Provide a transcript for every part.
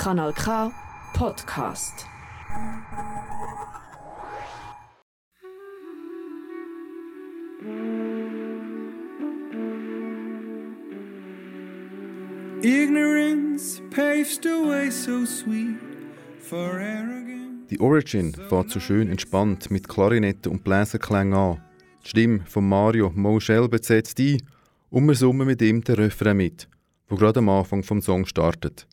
Kanal K Podcast. Ignorance paves the way so sweet for arrogance. Die Origin fährt so schön entspannt mit Klarinette und Bläserklängen an. Die Stimme von Mario Mo Shelby setzt ein und wir summen mit ihm den Refrain mit, wo gerade am Anfang vom Song startet.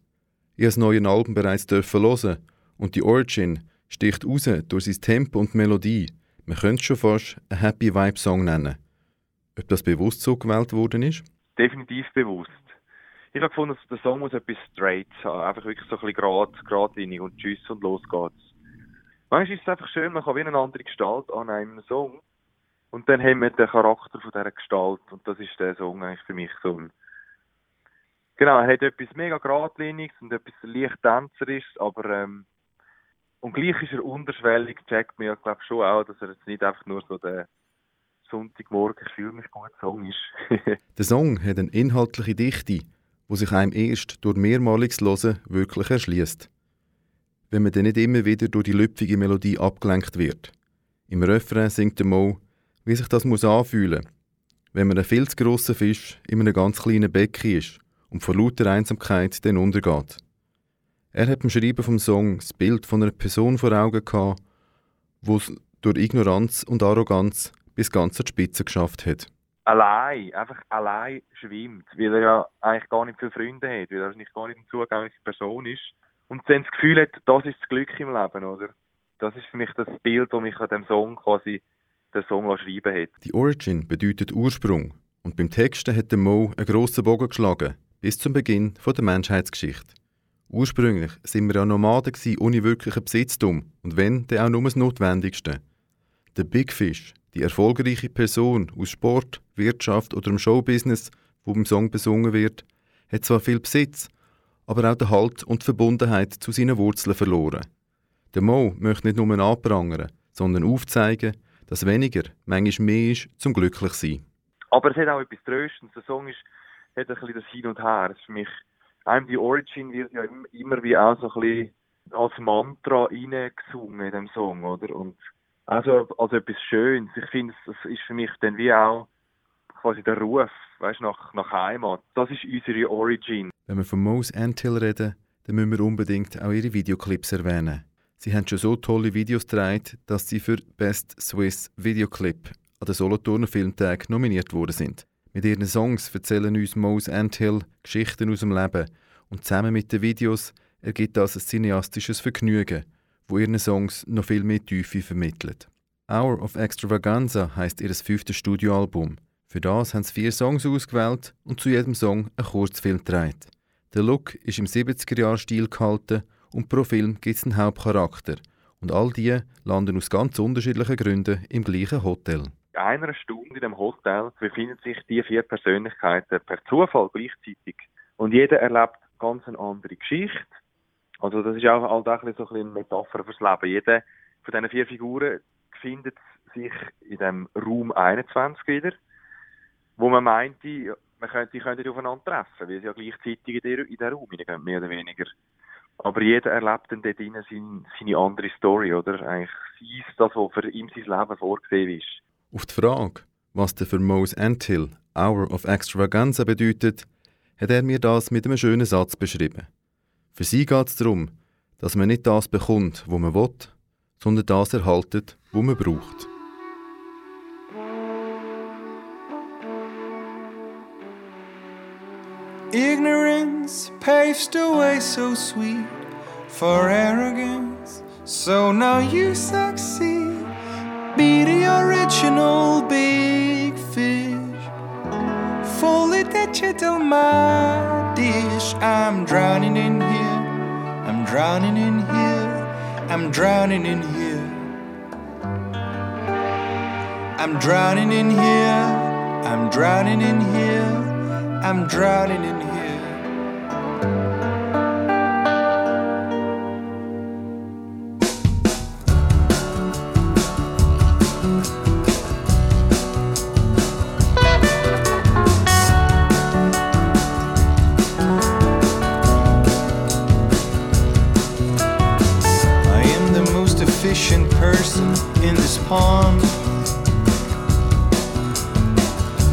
Ich habe das neue Album bereits dürfen hören und die Origin sticht raus durch sein Tempo und Melodie. Man könnte es schon fast einen Happy Vibe Song nennen. Ob das bewusst so gewählt worden ist? Definitiv bewusst. Ich habe gefunden, der Song muss etwas straight haben, einfach wirklich so ein bisschen grad, geradlinig und tschüss und los geht's. Manchmal ist es einfach schön, man kann wie eine andere Gestalt an einem Song und dann haben wir den Charakter von dieser Gestalt und das ist der Song eigentlich für mich so ein Genau, er hat etwas mega geradliniges und etwas leicht tänzerisches, aber ähm, und gleich ist er unterschwellig, checkt man ja glaube schon auch, dass er jetzt nicht einfach nur so der Sonntagmorgen, ich fühle mich gut Song ist. der Song hat eine inhaltliche Dichte, wo sich einem erst durch mehrmaliges Hören wirklich erschließt. Wenn man dann nicht immer wieder durch die lüpfige Melodie abgelenkt wird. Im Refrain singt der Mo, wie sich das muss anfühlen, wenn man ein viel zu grosser Fisch in einem ganz kleinen Becken ist und vor lauter Einsamkeit dann untergeht. Er hat beim Schreiben vom Song das Bild von einer Person vor Augen gehabt, wo es durch Ignoranz und Arroganz bis ganz an die Spitze geschafft hat allein, einfach allein schwimmt, weil er ja eigentlich gar nicht viele Freunde hat, weil er nicht gar nicht eine zugängliche Person ist. Und dann das Gefühl hat, das ist das Glück im Leben, oder? Das ist für mich das Bild, das mich an dem Song quasi den Song schreiben hat. Die Origin bedeutet Ursprung. Und beim Texten hat der Mo einen grossen Bogen geschlagen, bis zum Beginn der Menschheitsgeschichte. Ursprünglich sind wir ja Nomaden ohne wirklichen Besitztum und wenn, dann auch nur das Notwendigste. Der Big Fish, die erfolgreiche Person aus Sport, Wirtschaft oder im Showbusiness, wo beim Song besungen wird, hat zwar viel Besitz, aber auch den Halt und die Verbundenheit zu seinen Wurzeln verloren. Der Mo möchte nicht nur anprangern, sondern aufzeigen, dass weniger manchmal mehr ist zum glücklich sein. Aber es hat auch etwas Tröstendes. Der Song ist, hat ein bisschen das Hin und Her. Es ist für mich, einem die Origin wird ja immer wie auch so ein bisschen als Mantra reingesungen in dem Song, oder? Und also, also etwas Schönes. Ich finde, es ist für mich dann wie auch quasi der Ruf, weißt, nach, nach Heimat. Das ist unsere Origin. Wenn wir von Mose Antill reden, dann müssen wir unbedingt auch ihre Videoclips erwähnen. Sie haben schon so tolle Videos gedreht, dass sie für Best Swiss Videoclip an den Solothurner Filmtag nominiert worden sind. Mit ihren Songs erzählen uns Mose Antill Geschichten aus dem Leben und zusammen mit den Videos ergibt das ein cineastisches Vergnügen – wo ihren Songs noch viel mehr Tiefe vermittelt. Hour of Extravaganza heißt ihr fünftes Studioalbum. Für das haben sie vier Songs ausgewählt und zu jedem Song einen Kurzfilm gedreht. Der Look ist im 70er-Jahr-Stil gehalten und pro Film gibt es einen Hauptcharakter. Und all die landen aus ganz unterschiedlichen Gründen im gleichen Hotel. In einer Stunde in dem Hotel befinden sich die vier Persönlichkeiten per Zufall gleichzeitig. Und jeder erlebt ganz eine andere Geschichte also das ist auch, ein so ein eine Metapher fürs Leben. Jede von diesen vier Figuren findet sich in dem Raum 21 wieder, wo man meinte, man könnte, sie könnten aufeinander treffen, weil sie ja gleichzeitig in den in Raum hineingehen, mehr oder weniger. Aber jeder erlebt dann dort seine, seine andere Story, oder? Eigentlich ist das, was für ihn sein Leben vorgesehen ist. Auf die Frage, was der für Mose Antill Hour of Extravaganza bedeutet, hat er mir das mit einem schönen Satz beschrieben. Für sie geht es darum, dass man nicht das bekommt, was man will, sondern das erhaltet, was man braucht. Ignorance paves the way so sweet for arrogance. So now you succeed. Be the original big fish. Fully digital my dish. I'm drowning in here. I'm drowning in here. I'm drowning in here. I'm drowning in here. I'm drowning in here. I'm drowning in here. Person in this pond.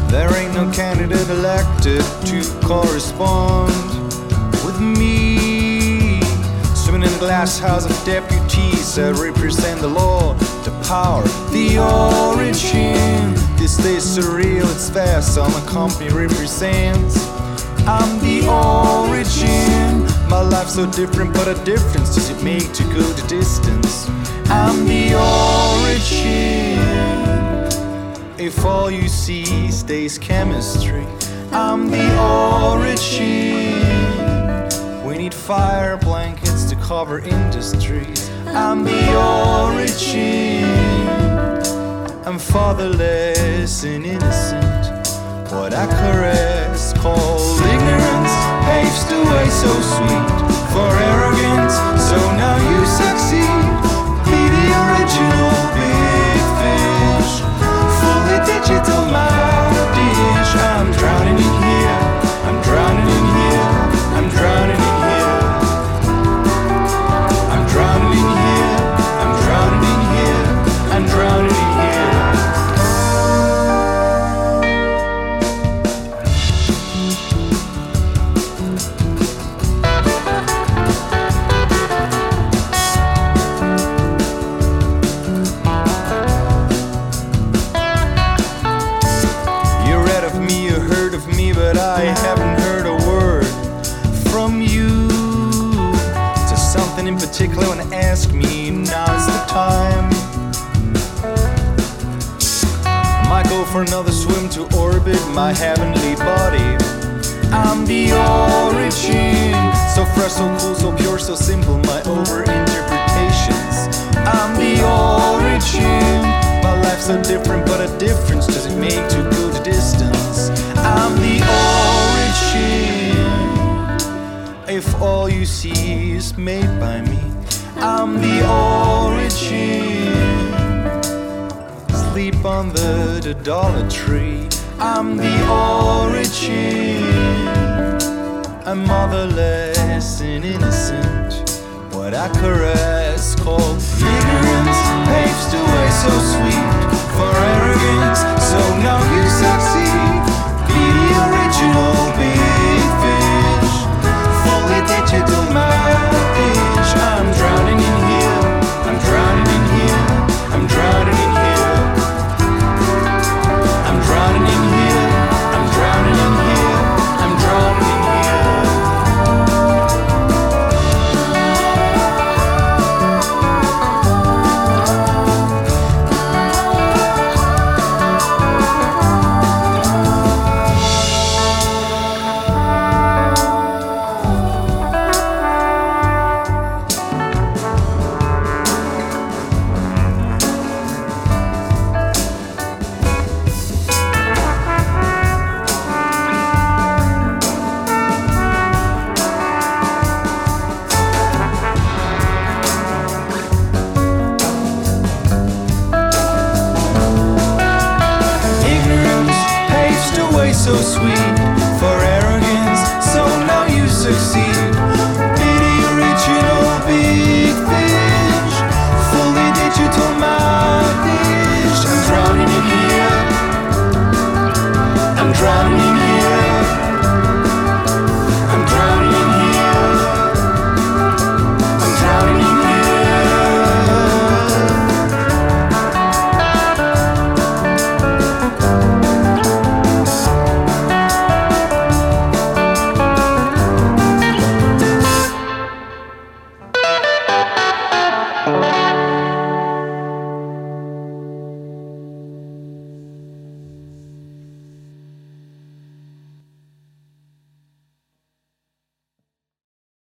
There ain't no candidate elected to correspond with me. Swimming in a glass house of deputies that represent the law, the power, the origin. This day surreal, it's vast, all my company represents. I'm the origin. My life's so different, but a difference does it make to go the distance? I'm the origin. If all you see stays chemistry, I'm the origin. We need fire blankets to cover industries. I'm the origin. I'm fatherless and innocent. What I caress, called ignorance, paves the way so sweet for arrogance. So now you succeed. For another swim to orbit my heavenly body. I'm the origin, so fresh, so cool, so pure, so simple. My over interpretations. I'm the origin. My life's so different, but a difference does it make to go the distance? I'm the origin. If all you see is made by me, I'm the origin. Sleep on the, dollar tree. I'm the origin. I'm motherless and innocent. What I caress called ignorance paves the way so sweet for arrogance. So now you succeed. Be the original so sweet for arrogance. So now you succeed.